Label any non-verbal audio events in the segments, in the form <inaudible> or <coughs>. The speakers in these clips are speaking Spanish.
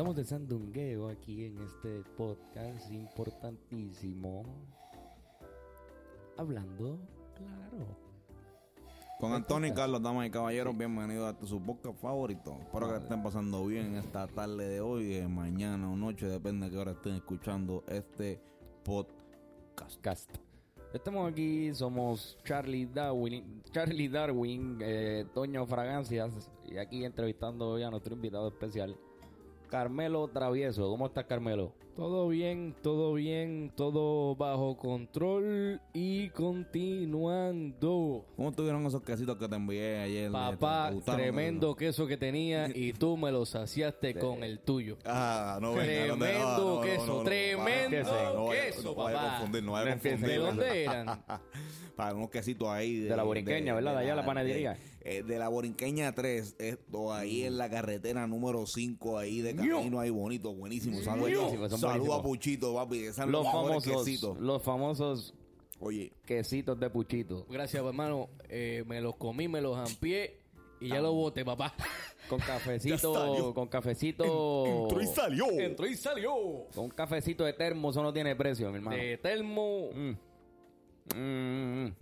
Estamos de sandungueo aquí en este podcast importantísimo. Hablando claro. Con Antonio y Carlos, damas y caballeros, bienvenidos a su podcast favorito. Espero que estén pasando bien esta tarde de hoy, eh, mañana o noche, depende de qué hora estén escuchando este podcast. Cast. Estamos aquí, somos Charlie Darwin, Charlie Darwin, eh, Toño Fragancias, y aquí entrevistando hoy a nuestro invitado especial, Carmelo Travieso. ¿Cómo estás, Carmelo? Todo bien, todo bien, todo bajo control y continuando. ¿Cómo estuvieron esos quesitos que te envié ayer? Papá, ¿Te gustaron? tremendo queso que tenía <laughs> y tú me lo saciaste con el tuyo. Ah, no venga, Tremendo no, no, queso, no, no, tremendo no, no vaya- queso, no vaya a papá. confundir, no vaya a confundir. ¿De dónde eran? <laughs> Para unos quesitos ahí. De la borinqueña, ¿verdad? De allá la panadería. De, eh, de la borinqueña 3, esto ahí en la carretera número 5, ahí de camino, ahí bonito, buenísimo. Saludos saludo a. Puchito, papi. Los famosos, quesitos. los famosos Oye, quesitos de Puchito. Gracias, hermano. Eh, me los comí, me los ampié y ya los boté, papá. Con cafecito, <laughs> con cafecito. entró y salió. Entró y salió. Con un cafecito de termo, eso no tiene precio, mi hermano. De termo. Mm. Mm,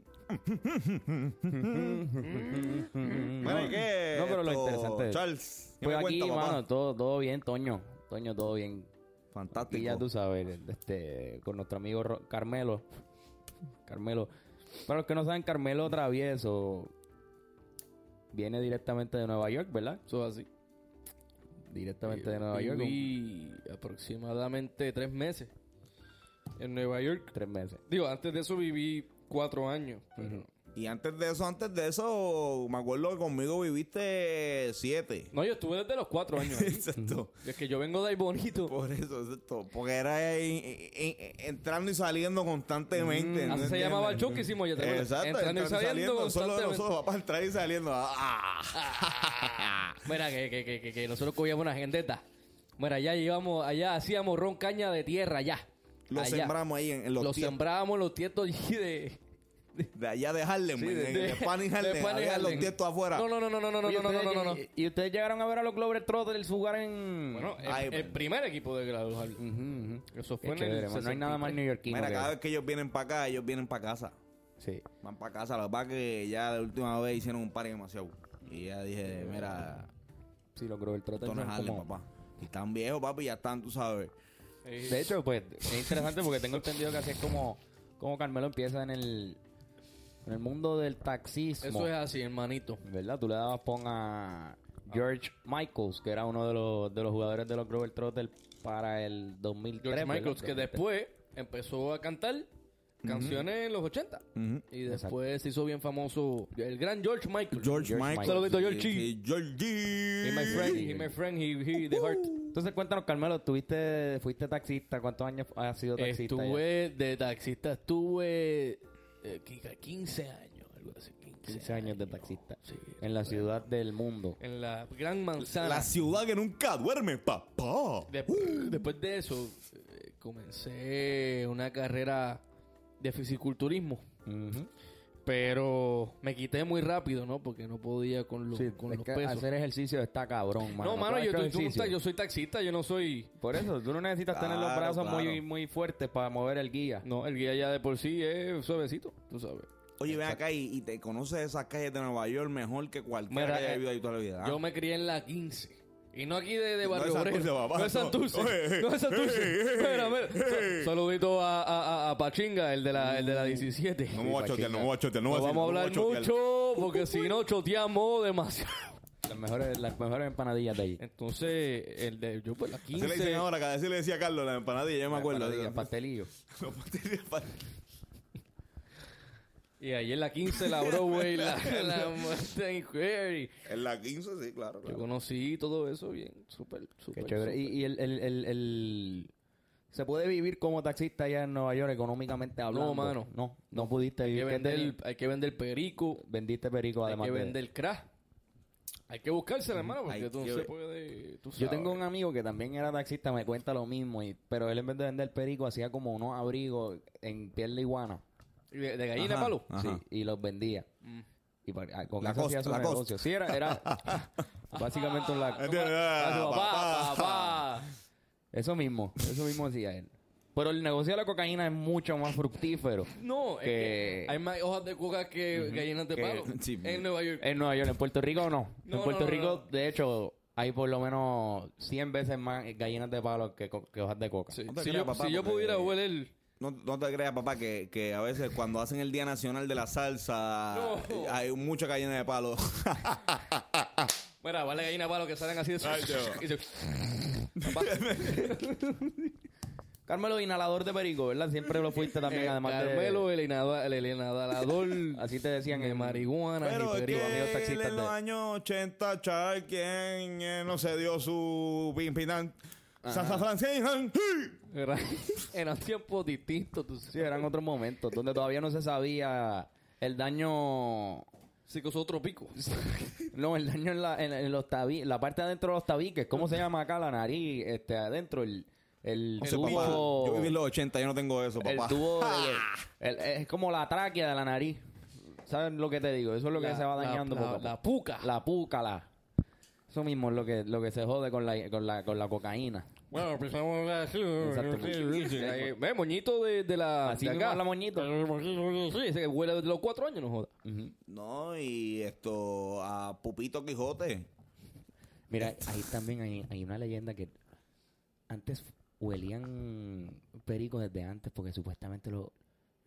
Mira, ¿qué? No, pero lo esto, interesante es- Charles, ¿qué Pues me aquí, cuenta, papá? mano, todo, todo bien, Toño. Toño, todo bien. Fantástico. Y ya tú sabes, este, con nuestro amigo Ro- Carmelo. Carmelo. Para los que no saben, Carmelo Travieso viene directamente de Nueva York, ¿verdad? Eso es así. Directamente de Nueva York. Viví aproximadamente tres meses en Nueva York. Tres meses. Digo, antes de eso viví cuatro años. Pero... Y antes de eso, antes de eso, me acuerdo que conmigo viviste siete. No, yo estuve desde los cuatro años. ahí. <laughs> Exacto. es que yo vengo de ahí bonito. Por eso, exacto. Porque era ahí, eh, eh, entrando y saliendo constantemente. ¿no Así se llamaba el show que hicimos, ya te acuerdas. Exacto, Entrando y saliendo Solo de constantemente. nosotros, papá, entrar y saliendo. Ah. <laughs> Mira, que, que, que, que, que nosotros cogíamos una agendeta. Mira, allá íbamos, allá hacíamos ron caña de tierra, allá. Lo Allá. sembramos ahí en, en los Lo tiempos. sembrábamos los tiestos allí de... De allá de Harlem, Sí, de- de- y Harlem. de Pan y había los tiestos afuera. No, no, no, no, no, no, no, ¿Y no, no, no, no, no. y- ustedes llegaron a ver a los Globetrotters jugar en... Bueno, el, Ay, el primer equipo de. Ujú, ujú. Eso fue en el man. No hay nada más 63. neoyorquino Mira, cada vez que ellos vienen para acá, ellos vienen para casa. Sí. Van para casa. Lo que pasa es que ya la última vez hicieron un par demasiado. Y ya dije, mira, Sí, los Globetrotters esto no es son Harlem, como... papá. Y están viejos, papi, ya están, tú sabes. De hecho, pues, es interesante porque tengo entendido que así es como, como Carmelo empieza en el, en el mundo del taxismo. Eso es así, hermanito. ¿Verdad? Tú le dabas pon a George Michaels, que era uno de los, de los jugadores de los Globetrotters para el 2003. George ¿verdad? Michaels, que después empezó a cantar canciones en los 80. Y después se hizo bien famoso el gran George Michael. George, George Michael. Michael. Saludito, Georgie. Sí, Georgie. He my friend, he my friend, he, he the heart. Entonces, cuéntanos, Carmelo, ¿tuviste, fuiste taxista? ¿Cuántos años has sido taxista? ya? Estuve de taxista, estuve eh, 15 años, algo así. 15, 15 años de taxista. Sí, en la ciudad del mundo. En la gran manzana. La ciudad que nunca duerme, papá. De- Después de eso, eh, comencé una carrera de fisiculturismo. Pero me quité muy rápido, ¿no? Porque no podía con, los- Sí, con es los que pesos. hacer ejercicio está cabrón, mano. no, ¿Tú mano, yo, tú- tú yo soy taxista, yo no soy... Por eso, tú no necesitas tener los brazos claro. muy, muy fuertes para mover el guía. No, el guía ya de por sí es suavecito, tú sabes. Oye, ven acá y, y te conoces esas calles de Nueva York mejor que cualquiera Mira, que haya eh, vivido ahí toda la vida. ¿ah? Yo me crié en la 15. Y no aquí de, de No Barrio es Obrero. No es no. Santurce. No es Santurce. Mira, mira. Saludito a, a, a- a Pachinga, el de la, el de la 17. No me voy a chotear, no me voy a chotear, no No vamos a hablar no mucho porque si no choteamos demasiado. Las mejores, las mejores empanadillas de allí. Entonces, el de yo pues la Así le dicen 15. ahora, que así le decía a Carlos la empanadilla, yo me acuerdo. Empanadillas, <laughs> pastelillos. Y ahí en la 15 la Broadway, la, <laughs> la Mustang Ferry. En la 15, sí, claro. Yo claro. conocí todo eso bien, súper, Qué súper. chévere. Y, y el, el, el, el- ¿Se puede vivir como taxista allá en Nueva York económicamente hablando? mano. No, no pudiste Hay que vivir. ¿Qué vender, hay que vender perico, Vendiste perico hay además que de- vender crack. Hay que buscársela, hermano, porque Hay tú no que se puede. tú Yo tengo sabes. un amigo que también era taxista, me cuenta lo mismo, y, pero él en vez de vender perico hacía como unos abrigos en piel de iguana. ¿De, de gallina Ajá. palo? Ajá. Sí, y los vendía. Y pa- ah, con La eso hacía costa, su la negocio. Sí, era, era <laughs> básicamente un la- Ah, papá, papá. papá. Eso mismo, eso mismo hacía él. Pero el negocio de la cocaína es mucho más fructífero. <laughs> No, es Que- que hay más hojas de coca que gallinas de Que- palo. <laughs> sí. En Nueva York. En Nueva York, en Puerto Rico no. No, en Puerto no, no, Rico, no. de hecho, hay por lo menos 100 veces más gallinas de palo que, que hojas de coca. Sí. Si, yo, papá, si yo pudiera hueler... No, no te creas, papá, que, que a veces cuando hacen el Día Nacional de la Salsa No. hay mucha gallina de palo. <laughs> Mira, vale gallina de palo que salen así de... Ay, yo. <laughs> y se- <laughs> Carmelo, inhalador de perico, ¿verdad? Siempre lo fuiste también, eh, además Carmelo, de... el inhalador, el inhalador Así te decían de en marihuana Pero y perico. amigos que taxistas en los de- años 80, Charles, quien eh, no se dio su francesa. Era- <laughs> Eran tiempos distintos, tú Sí, eran otros momentos donde todavía no se sabía el daño... Psicosotrópico. <laughs> No, el daño en la, en, en los tabi- la parte de adentro de los tabiques. ¿Cómo se llama acá? La nariz, este, adentro, el, el No sé, tubo... papá. Yo viví en los 80, yo no tengo eso, El papá. tubo, el- <laughs> el- es como la tráquea de la nariz. ¿Sabes lo que te digo? Eso es lo que La- se va la- dañando la- poco a poco. la puca. La. Eso mismo es lo que, lo que se jode con la, con la, con la cocaína. Bueno, empezamos así. Exacto. Ahí, Ve, moñito de, de la. Así de mismo acá. habla moñito. Sí, ese que huele desde los cuatro años, no joda. No, y esto, a Pupito Quijote. Mira, ahí también hay, hay una leyenda que antes huelían perico desde antes porque supuestamente lo,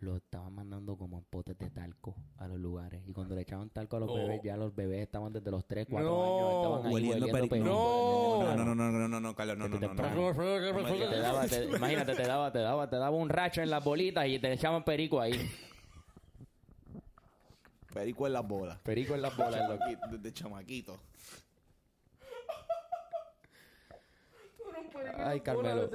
lo estaban mandando como en potes de talco a los lugares. Y cuando le echaban talco a los No. bebés, ya los bebés estaban desde los 3, 4 No. años, estaban ahí Hueliendo perico. perico. No. No, no, no, no, no, no, Carlos, no, no, no, no. temprano. Te daba, te- imagínate, te daba, te daba, te daba un racho en las bolitas y te echaban perico ahí. Perico en las bolas. Perico en las bolas. Chamaquito, <laughs> Desde chamaquito. Ay, Carmelo.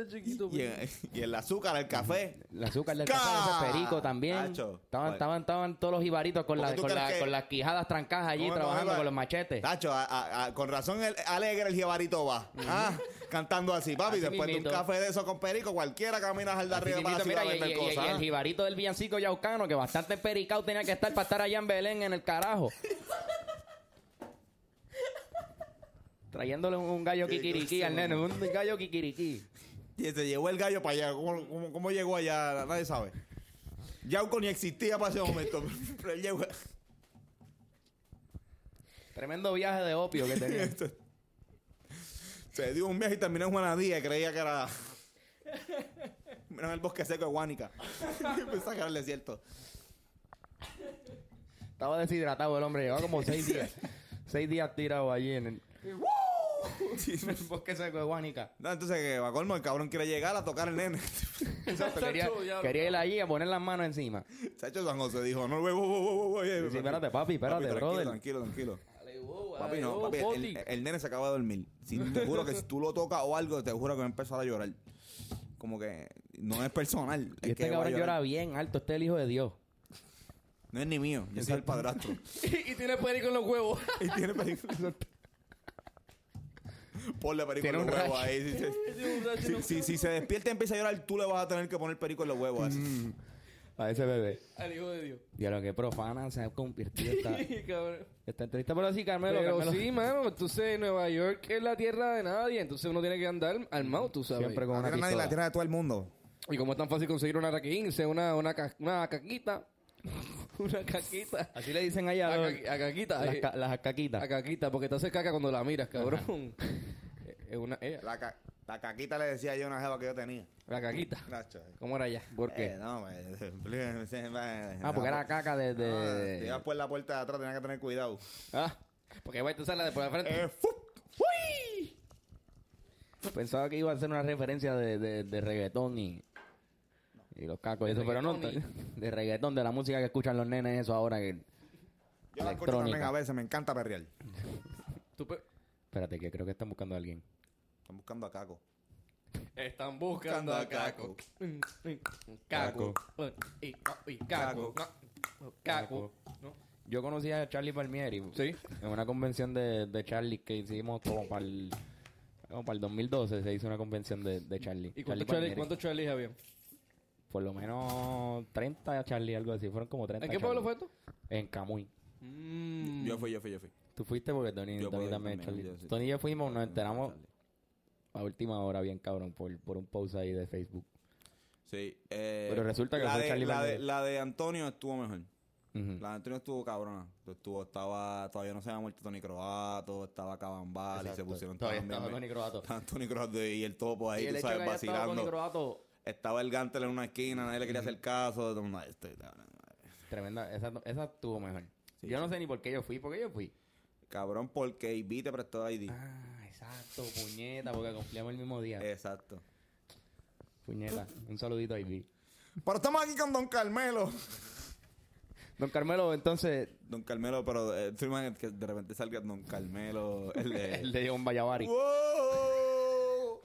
Y, en- <laughs> y el azúcar, el café. El azúcar del ¡Ca! café, ese perico también. Tacho. Estaban, estaban, estaban todos los ibaritos con, ¿Por la, con, la- que- con las quijadas trancadas allí ¿Cómo te trabajando con los machetes. Tacho, a- a- a- con razón el alegre el jibarito va. Ah, cantando así, papi. Así después de mismito. un café de eso con perico, cualquiera camina al de arriba para mira, a y, y- y- el ah. jibarito del villancico yaucano, que bastante pericado tenía que estar para estar allá en Belén en el carajo. <laughs> Trayéndole un, gallo kikiriki al nene, un gallo kikiriki. Y se llevó el gallo para allá. ¿Cómo, cómo, cómo llegó allá? Nadie sabe. Yauco ni existía para ese momento. Pero <laughs> él llegó. Tremendo viaje de opio que tenía. <laughs> Se dio un viaje y terminó en Juanadía y creía que era. <laughs> Mira en el bosque seco de Guánica. Pensaba que era el desierto. Estaba deshidratado el hombre, llevaba como seis días. seis días tirado allí en el, en el bosque seco de Guánica. No, entonces, que va colmo, el cabrón quiere llegar a tocar el nene. <laughs> Exacto, quería, quería ir allí a poner las manos encima. Se ha hecho San José, dijo, no, huevo, huevo, huevo, huevo. Sí, espérate, papi, espérate, tranquilo, brother. Tranquilo, tranquilo. Dale, wow, Papi, no, papi, el, nene se acaba de dormir. Si, te juro que si tú lo tocas o algo, te juro que va a empezar a llorar. Como que no es personal. Y es este que cabrón llora bien alto, este es el hijo de Dios. No es ni mío, yo soy el padrastro. <laughs> y tiene perico en los huevos. <laughs> y tiene película. Ponle perico Tiene en un los huevos rash. ahí. Si se, <laughs> si, los si- si se despierta y empieza a llorar, tú le vas a tener que poner perico en los huevos. así. A ese bebé. Al hijo de Dios. Y a lo que profana se ha convertido esta, <laughs> Cabrón. esta entrevista. Pero sí, Carmelo, Pero Carmelo, sí, mano, entonces Nueva York es la tierra de nadie, entonces uno tiene que andar armado, tú sabes. Siempre con No una tiene nadie en la pistola. tierra de todo el mundo. Y como es tan fácil conseguir una raquince, una, una, ca- una caquita, <laughs> una caquita, Así le dicen allá a, los- ca- a caquita, las, eh, ca- las caquitas. a caquita, porque te hace caca cuando la miras, cabrón. Es una, ella, La, ca- la caquita le decía yo a una jeva que yo tenía. la caquita. Nacho. ¿Cómo era ella? ¿Por qué? Eh, no, pues, ah, porque era caca de... de- si ibas por la puerta de atrás, tenía que tener cuidado. Ah, porque va a usarla de por la frente. Eh. ¡Uy! Pensaba que iba a ser una referencia de, de, de reggaetón y... Y los cacos y eso, pero no, de reggaetón, de la música que escuchan los nenes, eso ahora que... Yo la escucho también a veces, me encanta perrear. Tú pe- Espérate, que creo que están buscando a alguien. Están buscando a Caco. Están buscando a Caco. Caco. Caco. Caco. ¿No? Yo conocí a Charlie Palmieri. Sí. En una convención de, de Charlie que hicimos como para el... Como para el 2012 se hizo una convención de, de Charlie. ¿Y cuántos Charlie, cuántos Charlie había? Por lo menos 30 Charlie, algo así. Fueron como 30 ¿En qué pueblo fue esto? En Camuy. Mm. Yo fui, yo fui, yo fui. Tú fuiste porque Tony, Tony también. también, Charlie. yo sí. Tony y yo fuimos, nos enteramos Charlie. A última hora bien cabrón por, por un post ahí de Facebook. Sí. eh, Pero resulta que la fue de, Charlie la, de, Valdez. la de Antonio estuvo mejor. La de Antonio estuvo cabrona. Estuvo, estaba, todavía no se había muerto Tony Croato, estaba Cabambal y se pusieron Todavía también estaba Tony Croato. Estaba Tony Croato y el topo ahí, Y el tú hecho sabes, Tony vacilando. Croato, Estaba el Gantel en una esquina, nadie le quería hacer caso. todo el mundo, "Ay, este, tremenda, esa, esa estuvo mejor. Sí, yo no sé ni por qué yo fui, porque yo fui. Cabrón, porque AB te prestó ID. Ah, exacto, puñeta, porque cumplíamos el mismo día. Exacto. Puñeta, un saludito a Ivy. Pero estamos aquí con Don Carmelo. Don Carmelo, entonces, Don Carmelo, pero eh, imaginas que de repente salga Don Carmelo, el de... <laughs> el de John Vallavari. ¡Wow!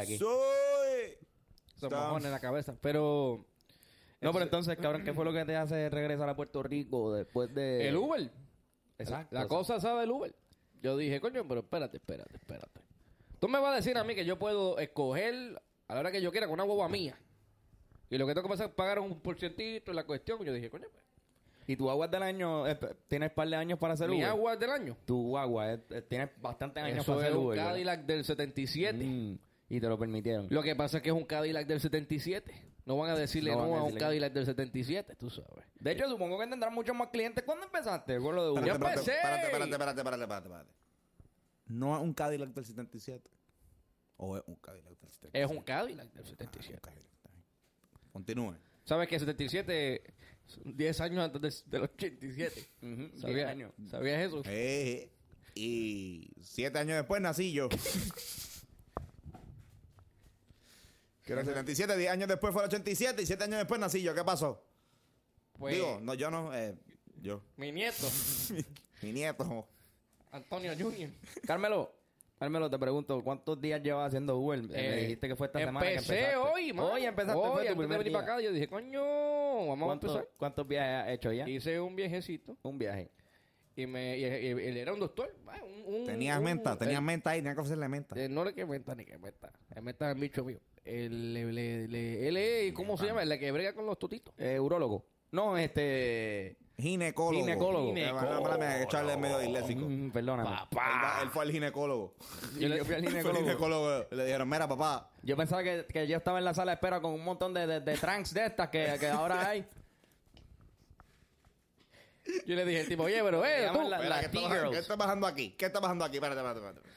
Aquí. Soy... Son mojones en la cabeza. Pero No, pero entonces, cabrón, ¿qué fue lo que te hace regresar a Puerto Rico después de... el Uber. Exacto. La cosa sabe el Uber. Yo dije, coño, pero espérate, espérate, espérate. Tú me vas a decir a mí que yo puedo escoger a la hora que yo quiera con una guagua mía. Y lo que tengo que pasar es pagar un porcientito en la cuestión. Y yo dije, coño, pues, ¿Y tu agua del año? eh, ¿Tienes par de años para hacer mi Uber? agua es del año. Tu agua, eh, eh, tienes bastantes años Eso para es hacer Uber. ¿verdad? Cadillac del 77. Mm, y te lo permitieron. Lo que pasa es que es un Cadillac del 77. No van a decirle No a a un que- Cadillac del 77, tú sabes. De hecho, supongo que tendrás muchos más clientes. ¿Cuándo empezaste con lo de Uber? Yo empecé. espérate, espérate, espérate, espérate, espérate, espérate. No es un Cadillac del 77. O es un Cadillac del 77. Es un Cadillac del Ah, 77. un Cadillac, está bien. Continúe. ¿Sabes que 77 son 10 años antes del, del 87? Ujú, ¿Sabías, diez años. ¿Sabías eso? Eh, y siete años después nací yo. <laughs> Que era el 77, 10 años después fue el 87 y 7 años después nací yo. ¿Qué pasó? Pues, Digo, no, yo no, eh, yo. mi nieto, <laughs> Mi nieto. Antonio Junior. Carmelo, Carmelo, te pregunto, ¿cuántos días llevas haciendo Uber? Me Eh, dijiste que fue esta semana que Empecé empezaste. hoy, man. Hoy empezaste, Hoy, fue tu antes de primer venir día. para acá, yo dije, coño, vamos a ¿Cuántos, empezar. ¿Cuántos viajes has hecho ya? Hice un viejecito Un viaje. y, me, y, y- él era un doctor. ah, un- un- Tenías un- menta, tenías menta ahí, tenías que ofrecerle menta. eh, no le que menta ni que menta. El menta es el bicho mío. Le- le- él es, ¿cómo se llama? El que brega con los totitos. Eh, urólogo. No, este... Ginecólogo. Ginecólogo. Que Charlie es medio disléxico. Mm, perdóname. Él, va- él fue al ginecólogo. Yo, le- fui <laughs> al ginecólogo. ginecólogo. Le dijeron, mira, papá, Yo pensaba que, que yo estaba en la sala de espera con un montón de, de, de trunks de estas que, que ahora hay. Yo le dije al tipo, oye, pero, eh, tú. la- Espera, ¿qué, está bajando, T-Girls. ¿qué está bajando aquí? ¿Qué está bajando aquí? Espérate, espérate, espérate.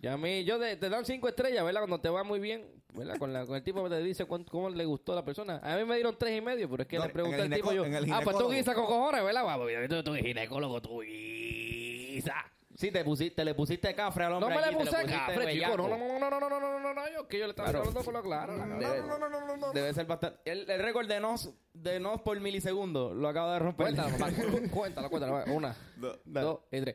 Y a mí, yo te, te dan cinco estrellas, ¿verdad? Cuando te va muy bien, ¿verdad? Con, la, con el tipo que te dice cuánto- cómo le gustó a la persona. A mí me dieron tres y medio, pero es que No, le pregunté al tipo yo, ah, pues tú guisas con cojones, ¿verdad? Guapo, tú, tú, ginecólogo, tú guisas. Sí, te, pusiste, le pusiste cafre al No hombre me le allí, te puse pusiste cafre, chico. No, no, no, no, no, no, no, no, no, no, yo que yo le estaba Claro. hablando con lo claro. la cara. Debe, No, no, no, no, no. debe ser bastante... El, el récord de nos, de nos por milisegundo lo acaba de romper. Cuéntalo, papá, cuéntalo, cuéntalo. Una, No, dos y tres.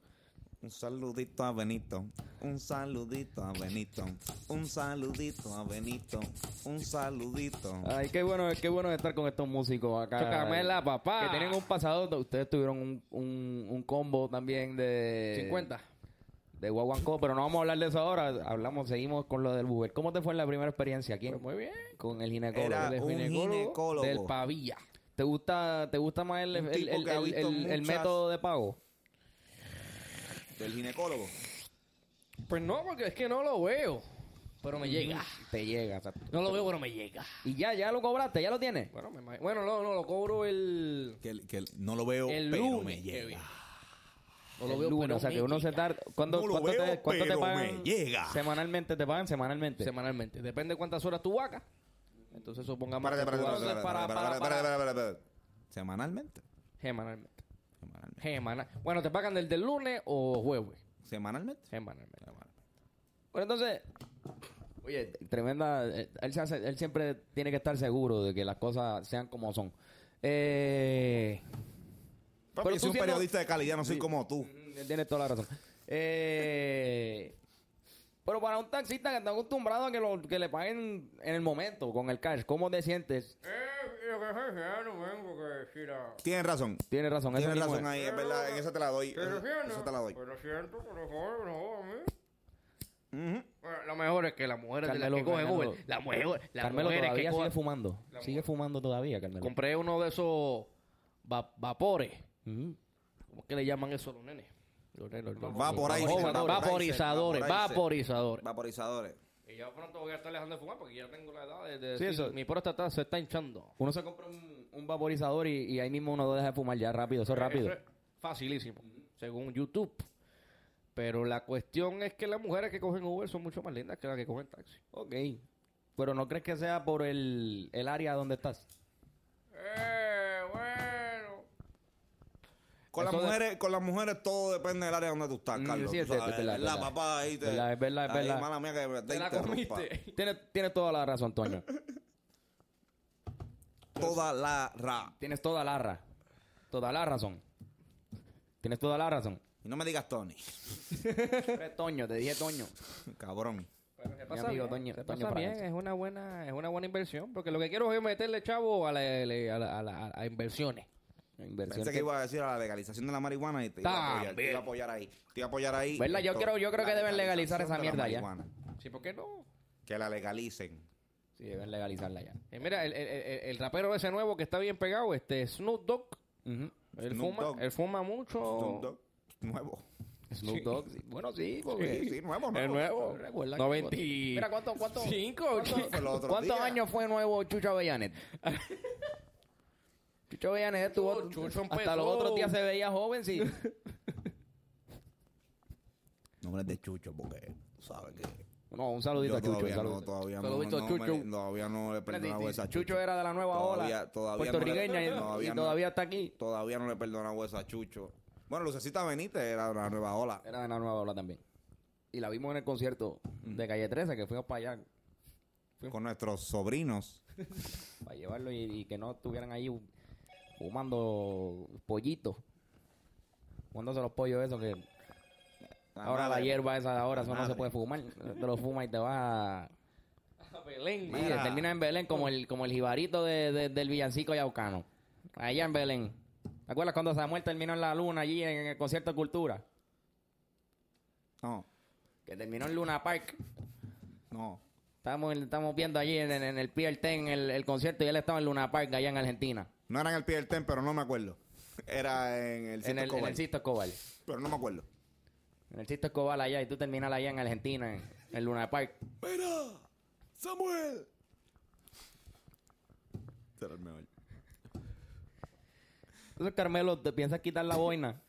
Un saludito a Benito, un saludito a Benito, un saludito a Benito, un saludito. Ay, qué bueno, qué bueno estar con estos músicos acá. Chocamela, papá. Que tienen un pasado. Ustedes tuvieron un, un, un combo también de... 50. De Guaguancó, pero no vamos a hablar de eso ahora. Hablamos, seguimos con lo del Uber. ¿Cómo te fue en la primera experiencia aquí? Pues muy bien. Con el ginecólogo. Era El un ginecólogo. del Pavilla. ¿Te gusta, ¿Te gusta más el, el, el- que ha el- visto el- el muchas- método de pago? Del ginecólogo. Pues no, porque es que no lo veo. Pero me llega. Te llega, exacto. No lo veo, pero me llega. Y ya, ya lo cobraste, ya lo tienes. Bueno, me bueno no, no, lo cobro el... Que, que no lo veo, El pero lunes, me llega. Kevin. No El lo veo, lunes, pero o sea me que uno se llega. tarda. ¿Cuánto, No lo cuánto te, cuánto te pero pagan? me llega. Semanalmente, te pagan semanalmente. Semanalmente. Depende de cuántas horas tú hagas. Entonces supongamos Espérate, que tú espérate, para- para-. ¿Semanalmente? Semanalmente. Semanalmente. Semana- Bueno, te pagan del del lunes o jueves. ¿Semanalmente? Semanalmente. Bueno, entonces, oye, tremenda. eh, Él, se hace- él siempre tiene que estar seguro de que las cosas sean como son. Eh, Papi, Pero yo soy un siendo- Mm, eh, periodista de calidad, no soy como tú. Tienes toda la razón. Eh, Pero para un taxista que está acostumbrado a que, lo, que le paguen en el momento, con el cash, ¿cómo te sientes? Tienes razón. Tienes razón, Tienes razón es. ahí, es verdad. En eso te la doy. Eso te la doy. Ujú. Bueno, lo mejor es que las mujeres de las que cogen Carmelo. Uber, las mujeres, las Carmelo mujeres que sigue fumando. Sigue fumando todavía, Carmelo. compré uno de esos va- vapores. Ujú. ¿Cómo es que le llaman eso a los nenes? Los nenes, los- los- Vaporizer, Vaporizadores, vaporizer, vaporizadores, vaporizadores. Vaporizadores. Y yo pronto voy a estar dejando de fumar porque ya tengo la edad de, de Sí, eso- mi próstata se está hinchando. Uno se compra un, un vaporizador y, y ahí mismo uno deja de fumar ya rápido, eso es rápido. Eso es facilísimo, según YouTube. Pero la cuestión es que las mujeres que cogen Uber son mucho más lindas que las que cogen taxi. Ok. Pero no crees que sea por el, el área donde estás. Eh, bueno. Con las, de- mujeres, con las mujeres todo depende del área donde tú estás, Mm, Carlos. sí, es cierto, verdad, la verdad. papá ahí te... Verdad, es verdad, es Ay, verdad. mala mía que te Te la comiste. <laughs> Tienes, tienes toda la razón, Toño. Toda la ra. tienes toda la ra. Toda la razón. Tienes toda la razón. Y no me digas Tony. Toño, te dije Toño. Cabrón. Pero se Mi pasa amigo bien, Toño- se Toño pasa bien, Francia. es una buena es una buena inversión porque lo que quiero es meterle chavo a, la- a, la- a la- a inversiones. Inversión. Pensé que iba a decir a la legalización de la marihuana y te iba a apoyar, te iba a apoyar ahí. Te iba a apoyar ahí. ¿Verdad? Yo creo- yo creo que deben legalizar esa de mierda ya. Sí, ¿por qué no? Que la legalicen. Sí, deben legalizarla ya. Eh, mira, el, el- el- el rapero ese nuevo que está bien pegado, este Snoop Dogg, Ujú. él Snoop fuma, Dogg. él fuma mucho. Snoop Dogg, Nuevo. Snoop Sí. Dogg. sí. Bueno, sí, porque... Sí, sí, nuevo, El nuevo. nuevo. Recuerda que- 90 Mira, ¿cuánto, cuánto, Cinco, cuánto- ¿Cuántos día. años fue nuevo Chucho Avellanet? <laughs> Chucho Avellanet estuvo... Chucho hasta empezó. los otros días se veía joven, sí. Nombre de Chucho, porque tú sabes que. No, un saludito Yo a Chucho. todavía un no, todavía no, Chucho. me- todavía no le sí, esa a Chucho era de la nueva Todavía- ola todavía no puertorriqueña le- y- todavía y no- todavía está aquí. Todavía no le he perdonado esa a Chucho. Bueno, Lucecita Benítez era de la nueva ola. Era de la nueva ola también. Y la vimos en el concierto de Calle 13, que fuimos para allá, Con nuestros sobrinos. <laughs> para llevarlo y, y que no estuvieran ahí fumando pollitos. Fumándose los pollos esos que... Ahora la hierba esa de ahora, eso no se puede fumar. Te lo fumas y te vas a... Belén. Sí, Mira. termina en Belén como el, como el jibarito de, de- del villancico yaucano. Allá en Belén. ¿Te acuerdas cuando Samuel terminó en la luna allí en, el concierto de cultura? No, Que terminó en Luna Park. no. Estamos, estamos viendo allí en, en- en el Pier 10 el, el concierto y él estaba en Luna Park allá en Argentina. No era en el pie del ten, pero no me acuerdo. <laughs> Era en el En Cito el, en Escobar, el Sisto Escobar. Pero no me acuerdo. En el Sisto Escobar allá y tú terminas allá en Argentina, en, en Luna Park. ¡Mira! ¡Samuel! Será el mejor. Entonces, Carmelo, ¿te piensas quitar la boina?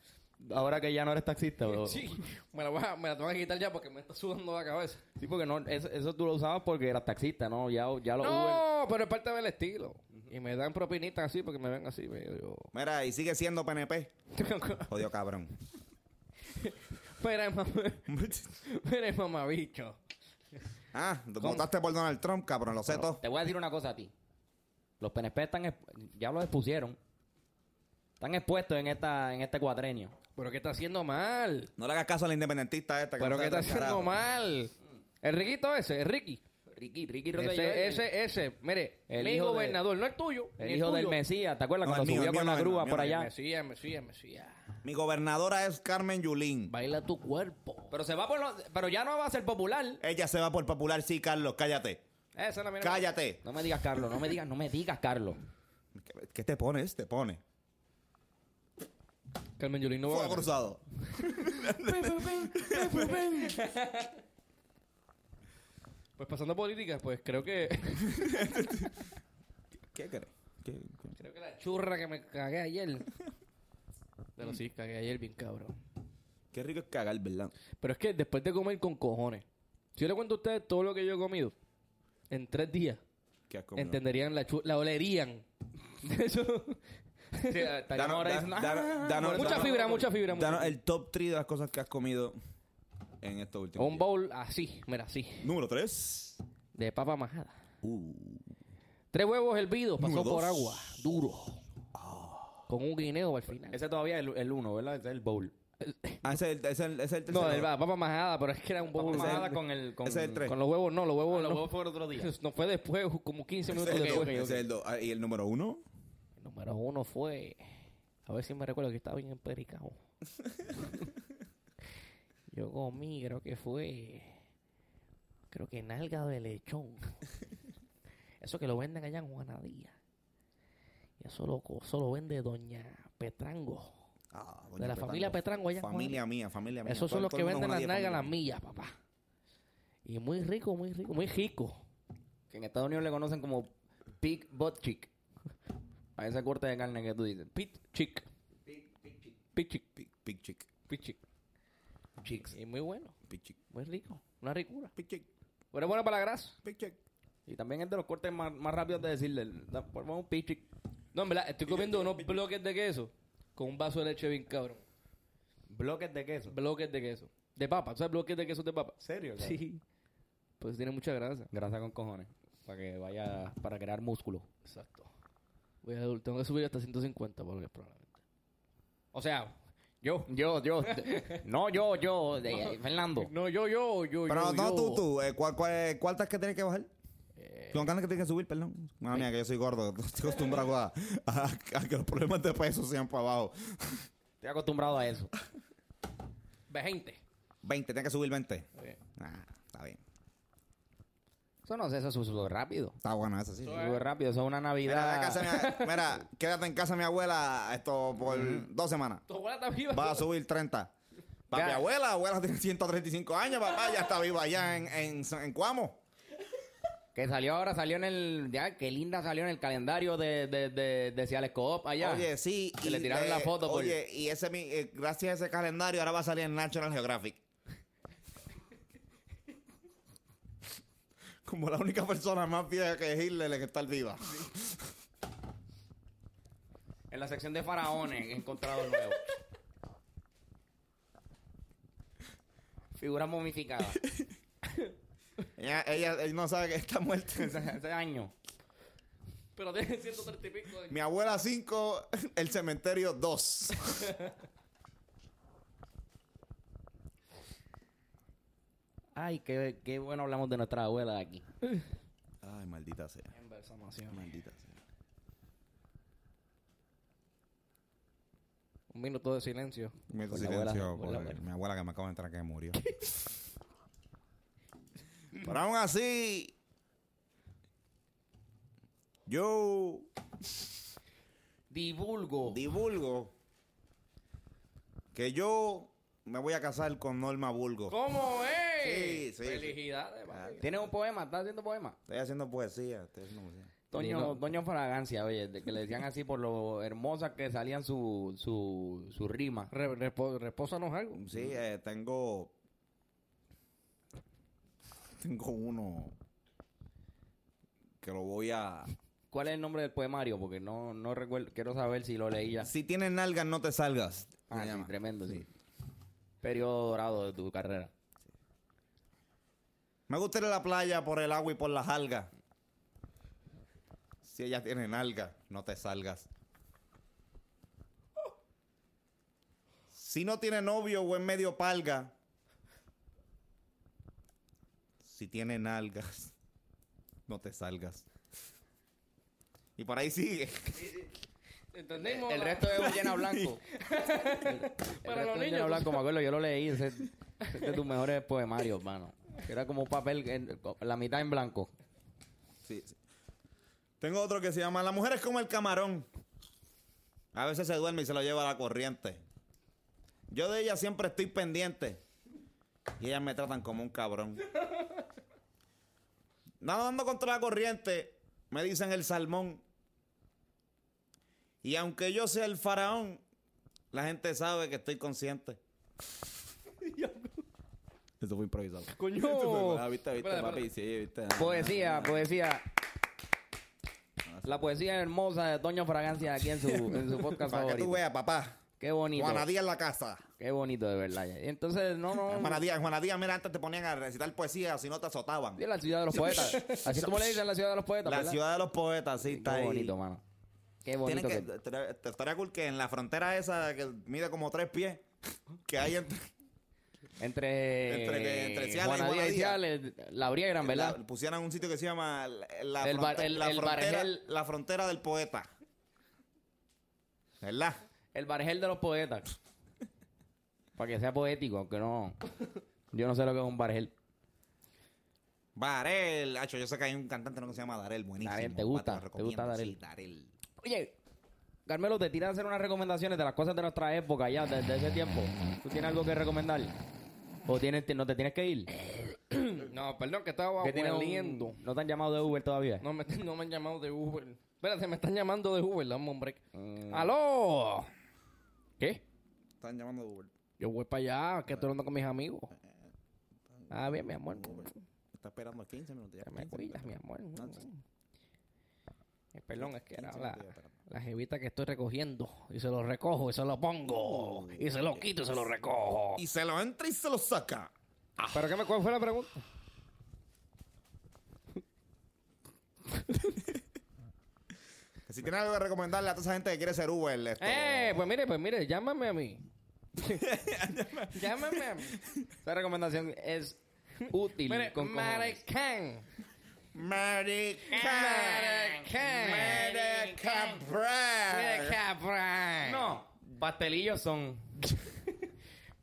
Ahora que ya no eres taxista. o- Sí, me la, voy a, me la tengo que quitar ya porque me está sudando la cabeza. Sí, porque no, eso, eso tú lo usabas porque eras taxista, ¿no? Ya, ya lo Uber- No, pero es parte del estilo. Y me dan propinitas así porque me ven así medio... Mira, y sigue siendo PNP. <laughs> Jodido cabrón. Espera, mamá. <laughs> Espera, mamabicho. Ah, votaste por Donald Trump, cabrón, lo sé todo. Te voy a decir una cosa a ti. Los PNP están, exp- ya los expusieron. Están expuestos en esta en este cuatrenio. ¿Pero qué está haciendo mal? No le hagas caso a la independentista esta. que ¿Pero no qué está haciendo mal? El riquito ese, el Ricky. Ricky, Ricky Rosselló, Ese, ese, ese, mire, el mi hijo de- gobernador, no el tuyo. el hijo del. Mesías. ¿Te acuerdas No, cuando subió con no, la grúa mío, por allá? Mesías, Mesías, Mesías. Mi gobernadora es Carmen Yulín. Baila tu cuerpo. Pero se va por lo- pero ya no va a ser popular. Ella se va por popular, sí, Carlos, cállate. Esa es la mía. Cállate. No me digas Carlos, no me digas, no me digas Carlos. ¿Qué, qué te pones? Te pone. Carmen Yulín no va a Fuego cruzado. <laughs> Pues pasando a política, pues creo que <laughs> ¿Qué crees? ¿Qué, qué? creo que la churra que me cagué ayer. Pero sí, cagué ayer bien cabrón. Qué rico es cagar, ¿verdad? Pero es que después de comer con cojones, si yo le cuento a ustedes todo lo que yo he comido en tres días, ¿Qué has comido? entenderían la churra, la olerían. De hecho, Estaríamos Danos- ahora da- diciendo, "Ah, danos- mucha danos- fibra, mucha fibra. mucha Danos fibra. el top 3 de las cosas que has comido en estos últimos Un bowl así, mira, así, Número 3. de papa majada. Uh. Tres huevos hervidos, pasó Número por dos. agua, duro. Con un guineo al final. Ese todavía es el, el uno, ¿verdad? Ese es el bowl. Ah, ese es el, ese es el, ese es el No, papa majada, pero es que era un poco Papa Ese es el- majada con el... Con, ese es el tres. Con los huevos no, los huevos Ah, los no. huevos fueron otro día. <laughs> No fue después, como 15 Ese minutos es el después. dos, ese es el dos. Ah, ¿Y el número uno? El número uno fue. A ver si me recuerdo que estaba bien empericado. <laughs> Yo comí, creo que fue. Creo que nalga de lechón. <laughs> Eso que lo venden allá en Juanadía. Y eso lo, co- eso lo vende Doña Petrango. Ah, De la familia Petrango allá en Familia mía, familia mía. Esos son los que venden las nalgas a las familia. millas, papá. Y muy rico, muy rico, muy rico. Que en Estados Unidos le conocen como pig butt chick. A ese corte de carne que tú dices. Pit chick. Pit chick. Big, big chick, Pit chick. Chicks. Y muy bueno, muy rico. Una ricura. Pero es bueno para la grasa. Y también es de los cortes más, más rápidos de decirle. Un. No, en verdad, estoy comiendo unos bloques de queso con un vaso de leche bien cabrón. Bloques de queso. Bloques de queso. De papa, ¿sabes bloques de queso de papa? ¿Serio? Sí. Pues tiene mucha grasa. Grasa con cojones. Para que vaya... Para crear músculo. Exacto. Voy a, tengo que subir hasta 150 porque probablemente. O sea... Yo, yo, yo. <laughs> no, yo, yo. de- Fernando. No, yo, yo, yo, Pero yo, no, yo. tú, tú. eh, ¿cuál, cuál, ¿Cuántas que tienes que bajar? Eh, ¿Con ganas que tienes que subir, perdón? Mala mía, que yo soy gordo. <laughs> Estoy acostumbrado a, a- a que los problemas de peso sean para abajo. Estoy acostumbrado a eso. <laughs> 20. 20, tienes que subir 20. Ok. Ah, está bien. Eso no sé, eso sube rápido. Está bueno eso, sí. Sube rápido. Eso es una Mira, de Navidad. casa de mi- mira, quédate en casa mi abuela esto por dos semanas. Tu abuela está viva. Va a subir 30. Para mi abuela, abuela tiene 135 años, papá, ya está viva allá en, en, en Cuamo. Que salió ahora, salió en el. Ya, qué linda salió en el calendario de, de, de, de Ciales Coop allá. Oye, sí. Que le tiraron la foto por- Oye, y ese, mi- eh, gracias a ese calendario ahora va a salir en National Geographic. Como la única persona más vieja que Hitler que está viva. En la sección de faraones he encontrado nuevo. Figura momificada. Ella, ella, ella no sabe que está muerta. ese, ese año. Pero tiene 130 y pico. de- Mi abuela 5, el cementerio 2. <laughs> Ay, qué, qué bueno hablamos de nuestra abuela aquí. Ay, maldita sea. Embalsamación. Maldita sea. Un minuto de silencio. Un minuto de Por silencio abuela, por por mi abuela que me acaba de entrar que murió. <laughs> Pero aún así, yo Divulgo. divulgo que yo me voy a casar con Norma Bulgo. ¿Cómo es? Sí, sí. Felicidades, papi. ¿Tienes un poema? ¿Estás haciendo poema? Estoy haciendo poesía. Estoy haciendo poesía. Toño, Digo- Toño Fragancia, oye, de que le decían así por lo hermosas que salían su, su, su rima. Re- repo- repósanos algo. Sí, eh, tengo. Tengo uno que lo voy a. ¿Cuál es el nombre del poemario? Porque no, no recuerdo, quiero saber si lo leí ya. Si tienes nalgas, no te salgas. Ah, se sí, tremendo, sí. Periodo dorado de tu carrera. Me gusta ir a la playa por el agua y por las algas. Si ella tiene nalgas, no te salgas. Si no tiene novio o en medio palga. Si tiene nalgas, <laughs> no te salgas. Y por ahí sigue. ¿Entendimos? El resto es llena <laughs> blanco. El Para resto los niños. llena blanco, me acuerdo, yo lo leí. Ese ese es de tus mejores poemarios, hermano. Era como papel, en- la mitad en blanco. Sí, sí. Tengo otro que se llama La mujer es como el camarón. A veces se duerme y se lo lleva a la corriente. Yo de ella siempre estoy pendiente. Y ellas me tratan como un cabrón. Nadando contra la corriente, me dicen el salmón. Y aunque yo sea el faraón, la gente sabe que estoy consciente. Eso fue improvisado. Coño. Ah, viste, viste, Espérate, papi, sí, viste. Poesía, poesía. La poesía hermosa de Toño Fragancia aquí en su, en su podcast Para que tú favorito. veas, papá. Qué bonito. Juana Díaz en la casa. Qué bonito, de verdad. Entonces, no, no. Juana Díaz, Juana Díaz, mira, antes te ponían a recitar poesía, si no te azotaban. Sí, la ciudad de los poetas. <laughs> Así como le dicen la ciudad de los poetas. La ¿verdad? ciudad de los poetas, sí, está Qué ahí. bonito, mano. Qué Tienen bonito que, que... te- te- estaría cool que en la frontera esa que mide como tres pies, que hay entre... Entre, Entre entre Ciales y. Ciales, la abrieran, ¿verdad? la- pusieran un sitio que se llama la, El bar- el- la el frontera, Bargel. la frontera del poeta. ¿Verdad? El bargel de los poetas. Para que sea poético, aunque no. Yo no sé lo que es un bargel. Darel, hacho, yo sé que hay un cantante ¿no? que se llama Darel, buenísimo. Darel, ¿te gusta? Pato, ¿Te gusta Darel? sí, Darel. Oye, Carmelo, te tiras a hacer unas recomendaciones de las cosas de nuestra época ya, desde ese tiempo. ¿Tú tienes algo que recomendar? ¿O tienes, no te tienes que ir? <coughs> No, perdón, que estaba ¿Que tienes un- hueliendo. ¿No te han llamado de Uber todavía? No me, no me han llamado de Uber. Espérate, me están llamando de Uber, dame un break. Mm. ¡Aló! ¿Qué? Están llamando de Uber. Yo voy para allá, que estoy hablando con mis amigos. Ah, bien, mi amor. Está esperando 15 minutos ya. Que me 15 cuidas, mi amor. No, sí. Eh, Perdón, es que era 15 la, minutos ya, espérate. La jevita que estoy recogiendo. Y se lo recojo, y se lo pongo. Y se lo quito, y se lo recojo. Y se lo entra y se lo saca. ¿Pero qué me, cuál fue la pregunta? Que <laughs> si tiene algo que recomendarle a toda esa gente que quiere ser Uber, esto. Eh, pues mire, pues mire, llámame a mí. <laughs> llámame a mí. Esa recomendación es útil. Mire, con. Maricán. American. American. Cabrón. No, pastelillos son. <laughs>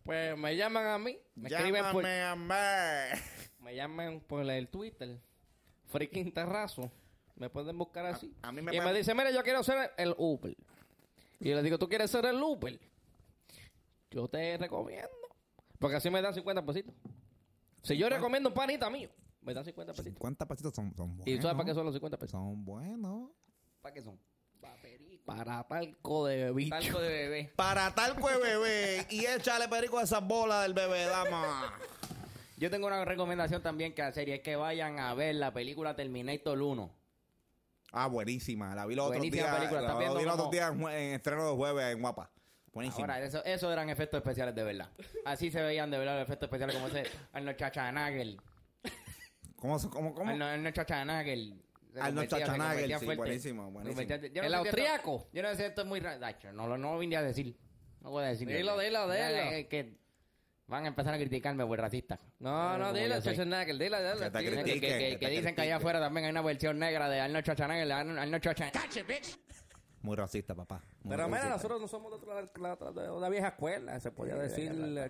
Pues me llaman a mí. Me escriben por, a Mer. me llaman por el Twitter. Freaking Terrazo. Me pueden buscar así. a mí me y me dice, mire, yo quiero ser el Uber. Y yo le digo, ¿tú quieres ser el Uber? Yo te recomiendo. Porque así me dan 50 pesitos. Si yo recomiendo un panita mío, me dan 50 pesitos. 50 pasitos son, son buenos. ¿Y sabes para qué son los 50 pesos? Son buenos. ¿Para qué son? Para talco de bicho. Talco de bebé. <laughs> Para talco de bebé y échale perico a esas bolas del bebé, dama. Yo tengo una recomendación también que hacer y es que vayan a ver la película Terminator 1. Ah, buenísima. La vi los otros Buenísima días. película. ¿Estás La vi los otros días en, estreno de jueves en Guapa. Buenísima. Ahora, eso, eso eran efectos especiales de verdad. Así se veían de verdad los efectos especiales como ese <laughs> Arnold Schwarzenegger. ¿Cómo? ¿Cómo? ¿Cómo? Arnold, Arnold Schwarzenegger. Arnold Schwarzenegger, convertía sí, fuerte. buenísimo, Se buenísimo. convertía- yo no ¿El sé esto- austríaco? Yo no sé si esto es muy... ra- Dacho, no, lo- no vine a decir. No voy a decir. Dilo, dilo, dilo. que van a empezar a criticarme por racista. No, no, yo soy. Schwarzenegger, dile, dile. Que te dile. Que, critique, que- que- que que te dicen que allá afuera también hay una versión negra de Arnold Schwarzenegger. Arnold Arnold Schwarzenegger. Muy racista, papá. Muy Pero mira, racista. nosotros no somos de otra, la- de una vieja escuela, se podía decir. eh,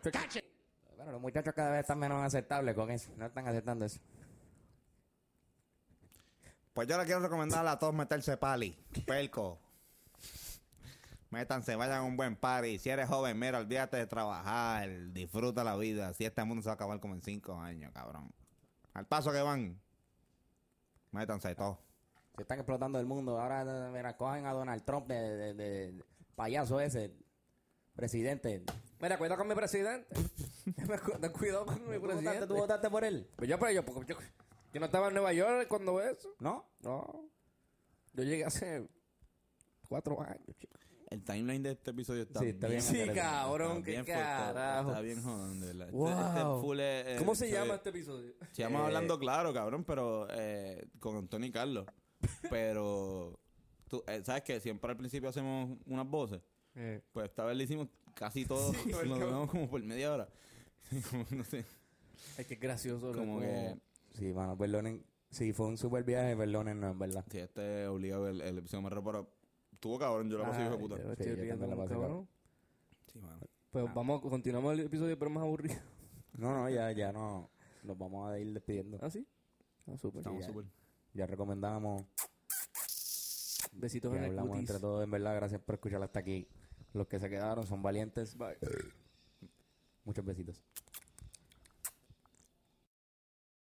Bueno, los muchachos cada vez están menos aceptables con eso. No están aceptando eso. Pues yo le quiero recomendar a todos meterse pali. Pelco. Métanse, vayan a un buen party. Si eres joven, mira, olvídate de trabajar. Disfruta la vida. Si este mundo se va a acabar como en cinco años, cabrón. Al paso que van, métanse todos. Se están explotando el mundo. Ahora, mira, cogen a Donald Trump de, de- de- de payaso ese, presidente. Mira, cuidado con mi presidente. <laughs> Cuidado con mi ¿Tú votaste, presidente. tú votaste por él? Pues yo, pero yo, porque yo, yo no estaba en Nueva York cuando eso. ¿No? No. Yo llegué hace cuatro años, chico. El timeline de este episodio está Sí, está bien Sí, cabrón, está qué carajo. Está bien jodón, de. Este- Wow. este full es, eh, ¿Cómo se episodio- llama este episodio? Se llama Hablando Claro, cabrón, pero eh, con Antonio y Carlos. <laughs> Pero, tú, eh, ¿sabes qué? Siempre al principio hacemos unas voces. Pues esta vez le hicimos casi todo. lo <laughs> dejamos como por media hora. Como, <laughs> no sé. Es que es gracioso. Como loco. que... Sí, mano, perdonen. Sí, fue un super viaje, perdonen, no es verdad. Sí, este obligado el, el episodio más raro, pero estuvo cabrón, yo la pasé hijo de puta. yo Sí, estoy yo riendo también la pasé, cabrón. Sí, mano. Pues vamos, continuamos el episodio, pero más aburrido. No, no, ya, ya no. Nos vamos a ir despidiendo. ¿Ah, sí? Ah, súper. Estamos ya. súper. Ya recomendamos, Besitos ya en el hablamos cutis. entre todos, en verdad. Gracias por escuchar hasta aquí. Los que se quedaron son valientes. Bye. Muchos besitos.